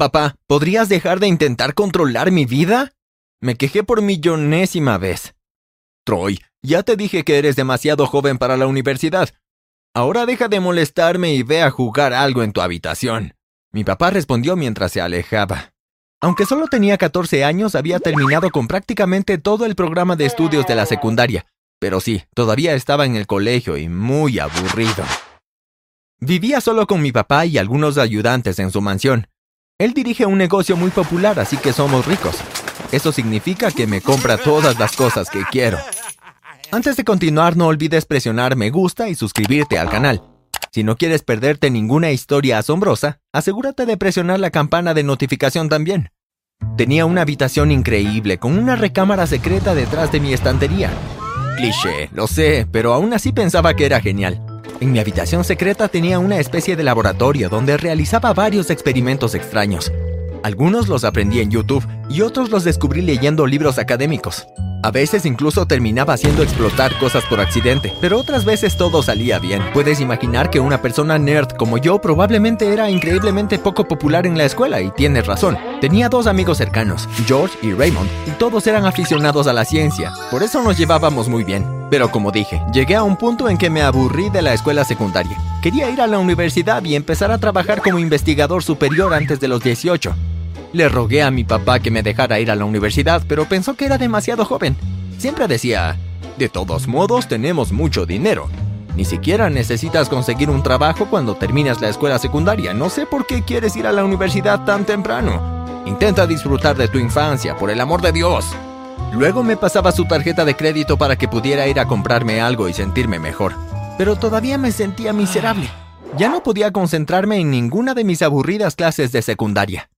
Papá, ¿podrías dejar de intentar controlar mi vida? Me quejé por millonésima vez. Troy, ya te dije que eres demasiado joven para la universidad. Ahora deja de molestarme y ve a jugar algo en tu habitación. Mi papá respondió mientras se alejaba. Aunque solo tenía 14 años, había terminado con prácticamente todo el programa de estudios de la secundaria. Pero sí, todavía estaba en el colegio y muy aburrido. Vivía solo con mi papá y algunos ayudantes en su mansión. Él dirige un negocio muy popular, así que somos ricos. Eso significa que me compra todas las cosas que quiero. Antes de continuar, no olvides presionar me gusta y suscribirte al canal. Si no quieres perderte ninguna historia asombrosa, asegúrate de presionar la campana de notificación también. Tenía una habitación increíble con una recámara secreta detrás de mi estantería. Cliché, lo sé, pero aún así pensaba que era genial. En mi habitación secreta tenía una especie de laboratorio donde realizaba varios experimentos extraños. Algunos los aprendí en YouTube y otros los descubrí leyendo libros académicos. A veces incluso terminaba haciendo explotar cosas por accidente, pero otras veces todo salía bien. Puedes imaginar que una persona nerd como yo probablemente era increíblemente poco popular en la escuela y tienes razón. Tenía dos amigos cercanos, George y Raymond, y todos eran aficionados a la ciencia, por eso nos llevábamos muy bien. Pero como dije, llegué a un punto en que me aburrí de la escuela secundaria. Quería ir a la universidad y empezar a trabajar como investigador superior antes de los 18. Le rogué a mi papá que me dejara ir a la universidad, pero pensó que era demasiado joven. Siempre decía, de todos modos tenemos mucho dinero. Ni siquiera necesitas conseguir un trabajo cuando terminas la escuela secundaria. No sé por qué quieres ir a la universidad tan temprano. Intenta disfrutar de tu infancia, por el amor de Dios. Luego me pasaba su tarjeta de crédito para que pudiera ir a comprarme algo y sentirme mejor. Pero todavía me sentía miserable. Ya no podía concentrarme en ninguna de mis aburridas clases de secundaria.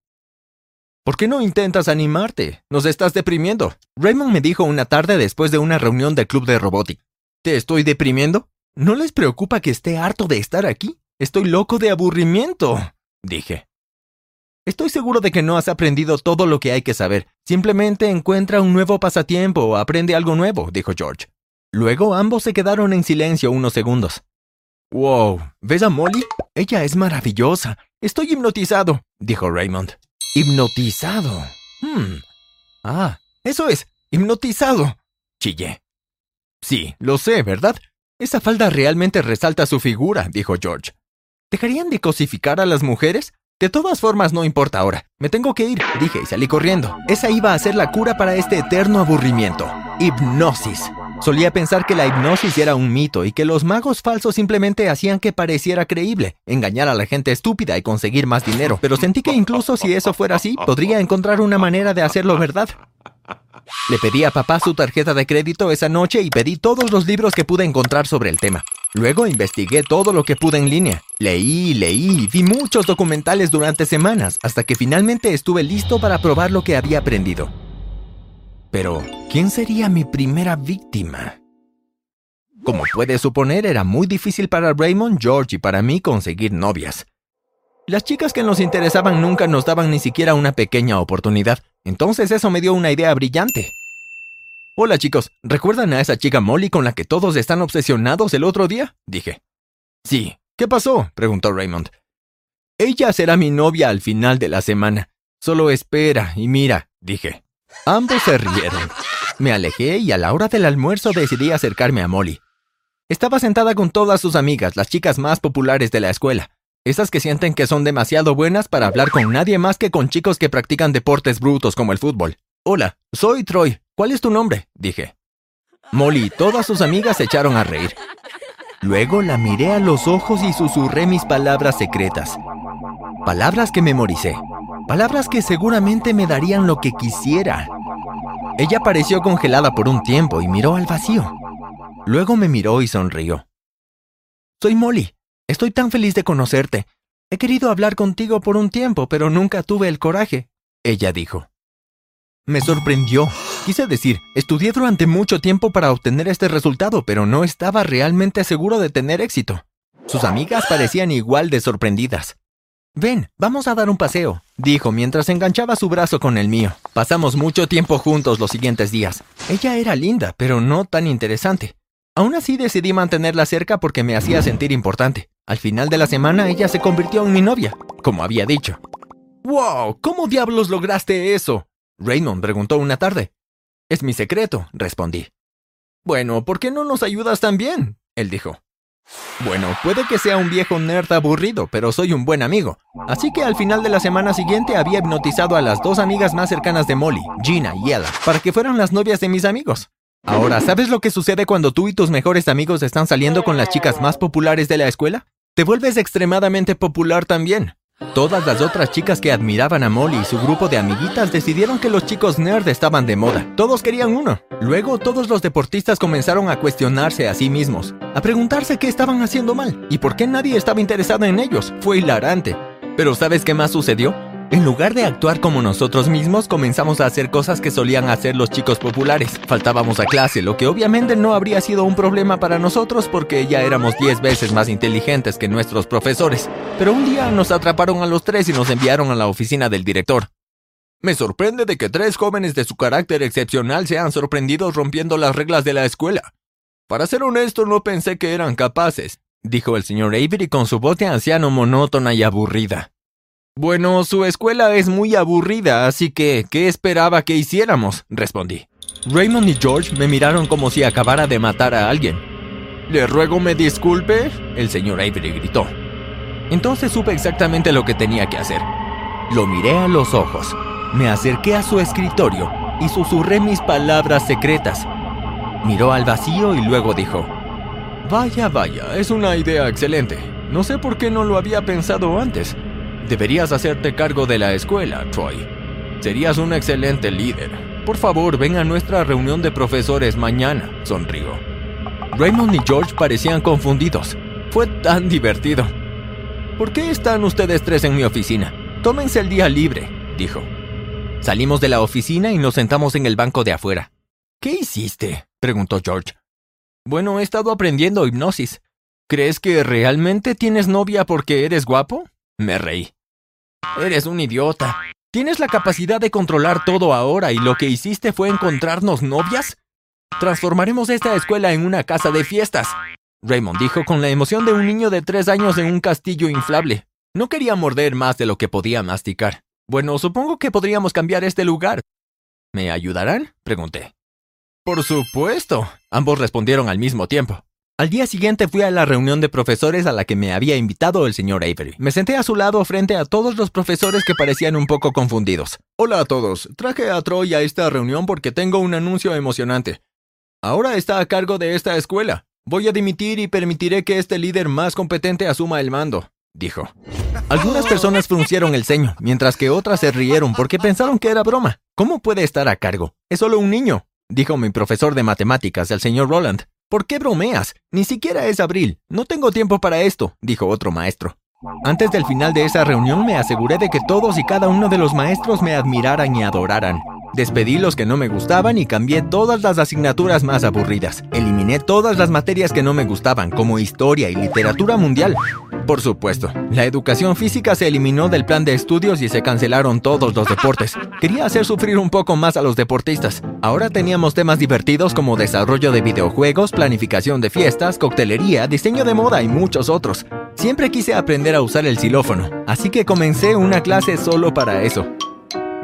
¿Por qué no intentas animarte? Nos estás deprimiendo. Raymond me dijo una tarde después de una reunión del club de robótica. ¿Te estoy deprimiendo? ¿No les preocupa que esté harto de estar aquí? Estoy loco de aburrimiento, dije. Estoy seguro de que no has aprendido todo lo que hay que saber. Simplemente encuentra un nuevo pasatiempo o aprende algo nuevo, dijo George. Luego ambos se quedaron en silencio unos segundos. Wow, ¿ves a Molly? Ella es maravillosa. Estoy hipnotizado, dijo Raymond. Hipnotizado. Hmm. Ah, eso es, hipnotizado. Chillé. Sí, lo sé, ¿verdad? Esa falda realmente resalta su figura, dijo George. ¿Dejarían de cosificar a las mujeres? De todas formas, no importa ahora. Me tengo que ir, dije y salí corriendo. Esa iba a ser la cura para este eterno aburrimiento. Hipnosis. Solía pensar que la hipnosis era un mito y que los magos falsos simplemente hacían que pareciera creíble, engañar a la gente estúpida y conseguir más dinero. Pero sentí que incluso si eso fuera así, podría encontrar una manera de hacerlo verdad. Le pedí a papá su tarjeta de crédito esa noche y pedí todos los libros que pude encontrar sobre el tema. Luego investigué todo lo que pude en línea. Leí, leí, vi muchos documentales durante semanas, hasta que finalmente estuve listo para probar lo que había aprendido. Pero, ¿quién sería mi primera víctima? Como puedes suponer, era muy difícil para Raymond, George y para mí conseguir novias. Las chicas que nos interesaban nunca nos daban ni siquiera una pequeña oportunidad, entonces eso me dio una idea brillante. Hola chicos, ¿recuerdan a esa chica Molly con la que todos están obsesionados el otro día? dije. Sí. ¿Qué pasó? preguntó Raymond. Ella será mi novia al final de la semana. Solo espera y mira, dije. Ambos se rieron. Me alejé y a la hora del almuerzo decidí acercarme a Molly. Estaba sentada con todas sus amigas, las chicas más populares de la escuela. Esas que sienten que son demasiado buenas para hablar con nadie más que con chicos que practican deportes brutos como el fútbol. Hola, soy Troy. ¿Cuál es tu nombre? dije. Molly y todas sus amigas se echaron a reír. Luego la miré a los ojos y susurré mis palabras secretas. Palabras que memoricé. Palabras que seguramente me darían lo que quisiera. Ella pareció congelada por un tiempo y miró al vacío. Luego me miró y sonrió. Soy Molly. Estoy tan feliz de conocerte. He querido hablar contigo por un tiempo, pero nunca tuve el coraje, ella dijo. Me sorprendió. Quise decir, estudié durante mucho tiempo para obtener este resultado, pero no estaba realmente seguro de tener éxito. Sus amigas parecían igual de sorprendidas. Ven, vamos a dar un paseo, dijo mientras enganchaba su brazo con el mío. Pasamos mucho tiempo juntos los siguientes días. Ella era linda, pero no tan interesante. Aún así decidí mantenerla cerca porque me hacía sentir importante. Al final de la semana ella se convirtió en mi novia, como había dicho. ¡Wow! ¿Cómo diablos lograste eso? Raymond preguntó una tarde. Es mi secreto, respondí. Bueno, ¿por qué no nos ayudas también? Él dijo. Bueno, puede que sea un viejo nerd aburrido, pero soy un buen amigo. Así que al final de la semana siguiente había hipnotizado a las dos amigas más cercanas de Molly, Gina y Ella, para que fueran las novias de mis amigos. Ahora, ¿sabes lo que sucede cuando tú y tus mejores amigos están saliendo con las chicas más populares de la escuela? Te vuelves extremadamente popular también. Todas las otras chicas que admiraban a Molly y su grupo de amiguitas decidieron que los chicos nerd estaban de moda. Todos querían uno. Luego todos los deportistas comenzaron a cuestionarse a sí mismos, a preguntarse qué estaban haciendo mal y por qué nadie estaba interesado en ellos. Fue hilarante. Pero ¿sabes qué más sucedió? En lugar de actuar como nosotros mismos, comenzamos a hacer cosas que solían hacer los chicos populares. Faltábamos a clase, lo que obviamente no habría sido un problema para nosotros porque ya éramos 10 veces más inteligentes que nuestros profesores. Pero un día nos atraparon a los tres y nos enviaron a la oficina del director. Me sorprende de que tres jóvenes de su carácter excepcional sean sorprendidos rompiendo las reglas de la escuela. Para ser honesto, no pensé que eran capaces, dijo el señor Avery con su voz de anciano monótona y aburrida. Bueno, su escuela es muy aburrida, así que, ¿qué esperaba que hiciéramos? respondí. Raymond y George me miraron como si acabara de matar a alguien. Le ruego me disculpe, el señor Avery gritó. Entonces supe exactamente lo que tenía que hacer. Lo miré a los ojos, me acerqué a su escritorio y susurré mis palabras secretas. Miró al vacío y luego dijo, Vaya, vaya, es una idea excelente. No sé por qué no lo había pensado antes. Deberías hacerte cargo de la escuela, Troy. Serías un excelente líder. Por favor, ven a nuestra reunión de profesores mañana, sonrió. Raymond y George parecían confundidos. Fue tan divertido. ¿Por qué están ustedes tres en mi oficina? Tómense el día libre, dijo. Salimos de la oficina y nos sentamos en el banco de afuera. ¿Qué hiciste? preguntó George. Bueno, he estado aprendiendo hipnosis. ¿Crees que realmente tienes novia porque eres guapo? Me reí. Eres un idiota. ¿Tienes la capacidad de controlar todo ahora y lo que hiciste fue encontrarnos novias? Transformaremos esta escuela en una casa de fiestas. Raymond dijo con la emoción de un niño de tres años en un castillo inflable. No quería morder más de lo que podía masticar. Bueno, supongo que podríamos cambiar este lugar. ¿Me ayudarán? pregunté. Por supuesto. Ambos respondieron al mismo tiempo. Al día siguiente fui a la reunión de profesores a la que me había invitado el señor Avery. Me senté a su lado frente a todos los profesores que parecían un poco confundidos. Hola a todos, traje a Troy a esta reunión porque tengo un anuncio emocionante. Ahora está a cargo de esta escuela. Voy a dimitir y permitiré que este líder más competente asuma el mando, dijo. Algunas personas fruncieron el ceño, mientras que otras se rieron porque pensaron que era broma. ¿Cómo puede estar a cargo? Es solo un niño, dijo mi profesor de matemáticas, el señor Roland. ¿Por qué bromeas? Ni siquiera es abril. No tengo tiempo para esto, dijo otro maestro. Antes del final de esa reunión me aseguré de que todos y cada uno de los maestros me admiraran y adoraran. Despedí los que no me gustaban y cambié todas las asignaturas más aburridas. Eliminé todas las materias que no me gustaban, como historia y literatura mundial. Por supuesto, la educación física se eliminó del plan de estudios y se cancelaron todos los deportes. Quería hacer sufrir un poco más a los deportistas. Ahora teníamos temas divertidos como desarrollo de videojuegos, planificación de fiestas, coctelería, diseño de moda y muchos otros. Siempre quise aprender a usar el xilófono, así que comencé una clase solo para eso.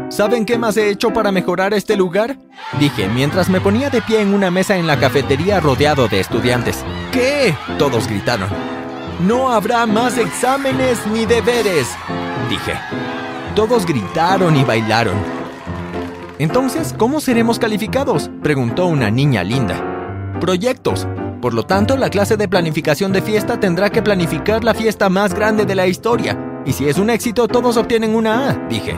¿Saben qué más he hecho para mejorar este lugar? Dije mientras me ponía de pie en una mesa en la cafetería rodeado de estudiantes. ¿Qué? Todos gritaron. No habrá más exámenes ni deberes, dije. Todos gritaron y bailaron. Entonces, ¿cómo seremos calificados? preguntó una niña linda. Proyectos. Por lo tanto, la clase de planificación de fiesta tendrá que planificar la fiesta más grande de la historia. Y si es un éxito, todos obtienen una A, dije.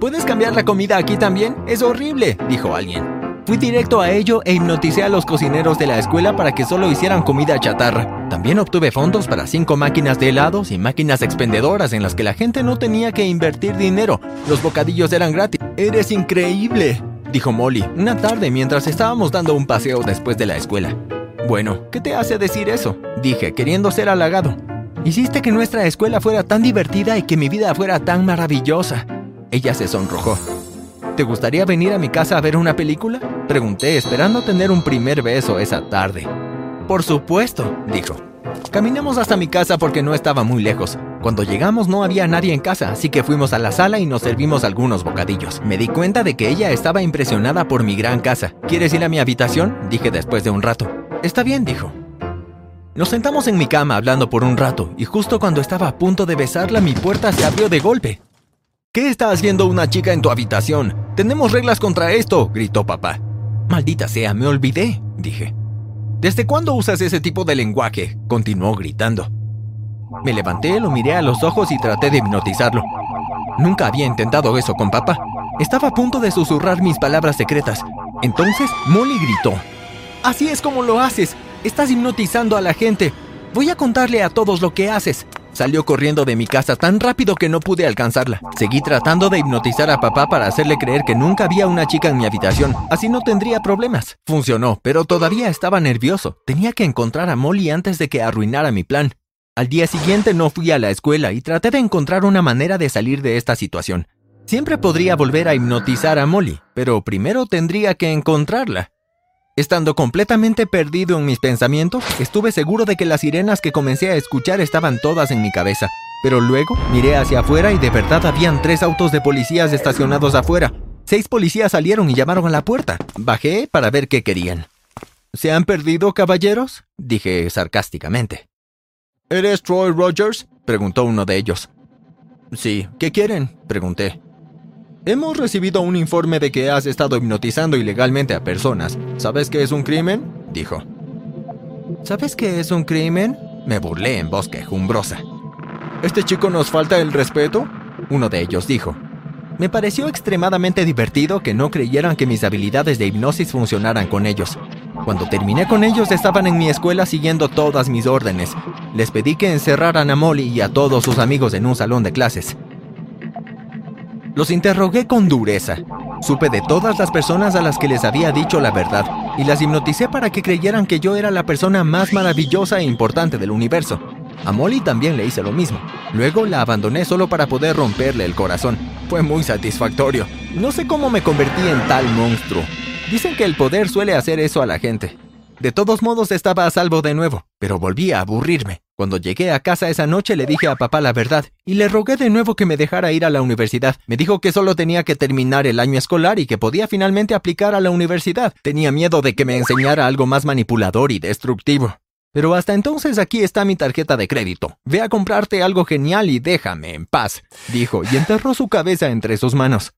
¿Puedes cambiar la comida aquí también? Es horrible, dijo alguien. Fui directo a ello e hipnoticé a los cocineros de la escuela para que solo hicieran comida chatarra. También obtuve fondos para cinco máquinas de helados y máquinas expendedoras en las que la gente no tenía que invertir dinero. Los bocadillos eran gratis. ¡Eres increíble! dijo Molly una tarde mientras estábamos dando un paseo después de la escuela. Bueno, ¿qué te hace decir eso? dije, queriendo ser halagado. Hiciste que nuestra escuela fuera tan divertida y que mi vida fuera tan maravillosa. Ella se sonrojó. ¿Te gustaría venir a mi casa a ver una película? Pregunté, esperando tener un primer beso esa tarde. Por supuesto, dijo. Caminamos hasta mi casa porque no estaba muy lejos. Cuando llegamos no había nadie en casa, así que fuimos a la sala y nos servimos algunos bocadillos. Me di cuenta de que ella estaba impresionada por mi gran casa. ¿Quieres ir a mi habitación? Dije después de un rato. Está bien, dijo. Nos sentamos en mi cama hablando por un rato, y justo cuando estaba a punto de besarla, mi puerta se abrió de golpe. ¿Qué está haciendo una chica en tu habitación? Tenemos reglas contra esto, gritó papá. Maldita sea, me olvidé, dije. ¿Desde cuándo usas ese tipo de lenguaje? continuó gritando. Me levanté, lo miré a los ojos y traté de hipnotizarlo. Nunca había intentado eso con papá. Estaba a punto de susurrar mis palabras secretas. Entonces Molly gritó. Así es como lo haces. Estás hipnotizando a la gente. Voy a contarle a todos lo que haces. Salió corriendo de mi casa tan rápido que no pude alcanzarla. Seguí tratando de hipnotizar a papá para hacerle creer que nunca había una chica en mi habitación. Así no tendría problemas. Funcionó, pero todavía estaba nervioso. Tenía que encontrar a Molly antes de que arruinara mi plan. Al día siguiente no fui a la escuela y traté de encontrar una manera de salir de esta situación. Siempre podría volver a hipnotizar a Molly, pero primero tendría que encontrarla. Estando completamente perdido en mis pensamientos, estuve seguro de que las sirenas que comencé a escuchar estaban todas en mi cabeza. Pero luego miré hacia afuera y de verdad habían tres autos de policías estacionados afuera. Seis policías salieron y llamaron a la puerta. Bajé para ver qué querían. ¿Se han perdido, caballeros? dije sarcásticamente. ¿Eres Troy Rogers? preguntó uno de ellos. Sí, ¿qué quieren? pregunté. Hemos recibido un informe de que has estado hipnotizando ilegalmente a personas. ¿Sabes qué es un crimen? dijo. ¿Sabes qué es un crimen? Me burlé en voz quejumbrosa. ¿Este chico nos falta el respeto? Uno de ellos dijo. Me pareció extremadamente divertido que no creyeran que mis habilidades de hipnosis funcionaran con ellos. Cuando terminé con ellos estaban en mi escuela siguiendo todas mis órdenes. Les pedí que encerraran a Molly y a todos sus amigos en un salón de clases. Los interrogué con dureza. Supe de todas las personas a las que les había dicho la verdad y las hipnoticé para que creyeran que yo era la persona más maravillosa e importante del universo. A Molly también le hice lo mismo. Luego la abandoné solo para poder romperle el corazón. Fue muy satisfactorio. No sé cómo me convertí en tal monstruo. Dicen que el poder suele hacer eso a la gente. De todos modos estaba a salvo de nuevo, pero volví a aburrirme. Cuando llegué a casa esa noche le dije a papá la verdad y le rogué de nuevo que me dejara ir a la universidad. Me dijo que solo tenía que terminar el año escolar y que podía finalmente aplicar a la universidad. Tenía miedo de que me enseñara algo más manipulador y destructivo. Pero hasta entonces aquí está mi tarjeta de crédito. Ve a comprarte algo genial y déjame en paz, dijo, y enterró su cabeza entre sus manos.